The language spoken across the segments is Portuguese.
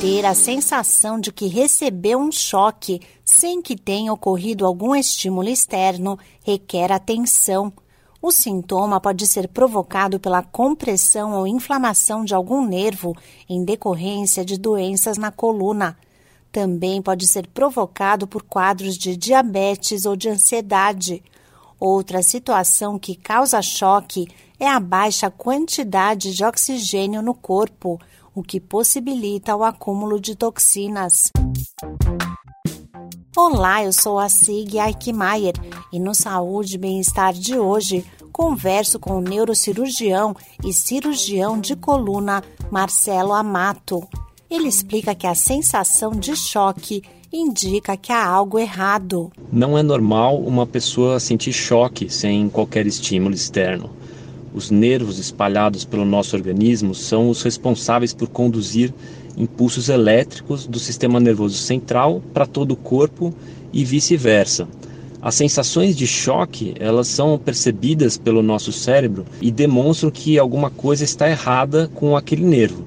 Ter a sensação de que recebeu um choque sem que tenha ocorrido algum estímulo externo requer atenção. O sintoma pode ser provocado pela compressão ou inflamação de algum nervo em decorrência de doenças na coluna. Também pode ser provocado por quadros de diabetes ou de ansiedade. Outra situação que causa choque é a baixa quantidade de oxigênio no corpo, o que possibilita o acúmulo de toxinas. Olá, eu sou a Sig Eichmeier e no Saúde e Bem-Estar de hoje converso com o neurocirurgião e cirurgião de coluna Marcelo Amato. Ele explica que a sensação de choque indica que há algo errado. Não é normal uma pessoa sentir choque sem qualquer estímulo externo. Os nervos espalhados pelo nosso organismo são os responsáveis por conduzir impulsos elétricos do sistema nervoso central para todo o corpo e vice-versa. As sensações de choque, elas são percebidas pelo nosso cérebro e demonstram que alguma coisa está errada com aquele nervo.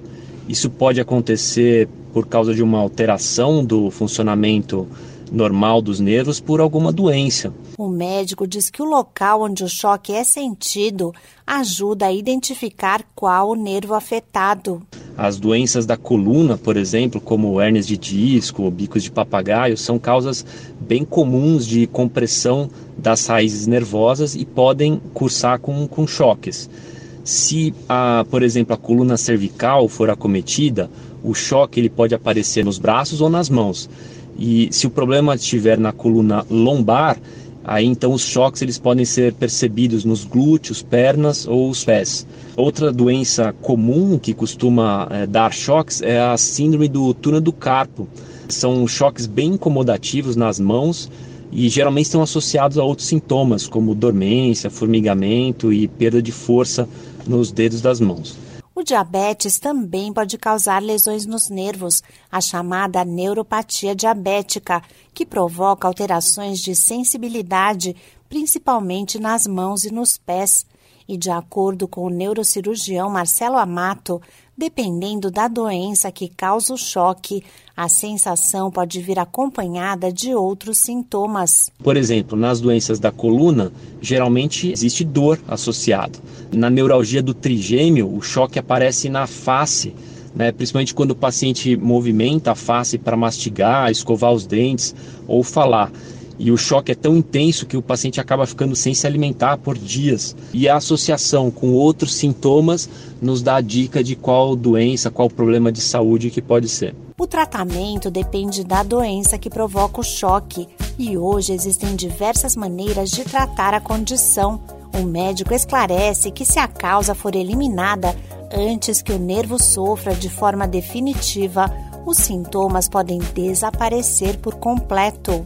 Isso pode acontecer por causa de uma alteração do funcionamento normal dos nervos por alguma doença. O médico diz que o local onde o choque é sentido ajuda a identificar qual o nervo afetado. As doenças da coluna, por exemplo, como hernias de disco ou bicos de papagaio, são causas bem comuns de compressão das raízes nervosas e podem cursar com, com choques. Se, a, por exemplo, a coluna cervical for acometida, o choque ele pode aparecer nos braços ou nas mãos. E se o problema estiver na coluna lombar, aí então os choques eles podem ser percebidos nos glúteos, pernas ou os pés. Outra doença comum que costuma é, dar choques é a síndrome do túnel do carpo. São choques bem incomodativos nas mãos e geralmente estão associados a outros sintomas, como dormência, formigamento e perda de força nos dedos das mãos. O diabetes também pode causar lesões nos nervos, a chamada neuropatia diabética, que provoca alterações de sensibilidade, principalmente nas mãos e nos pés. E de acordo com o neurocirurgião Marcelo Amato, dependendo da doença que causa o choque, a sensação pode vir acompanhada de outros sintomas. Por exemplo, nas doenças da coluna, geralmente existe dor associada. Na neuralgia do trigêmeo, o choque aparece na face, né, principalmente quando o paciente movimenta a face para mastigar, escovar os dentes ou falar e o choque é tão intenso que o paciente acaba ficando sem se alimentar por dias. E a associação com outros sintomas nos dá a dica de qual doença, qual problema de saúde que pode ser. O tratamento depende da doença que provoca o choque e hoje existem diversas maneiras de tratar a condição. O médico esclarece que se a causa for eliminada antes que o nervo sofra de forma definitiva, os sintomas podem desaparecer por completo.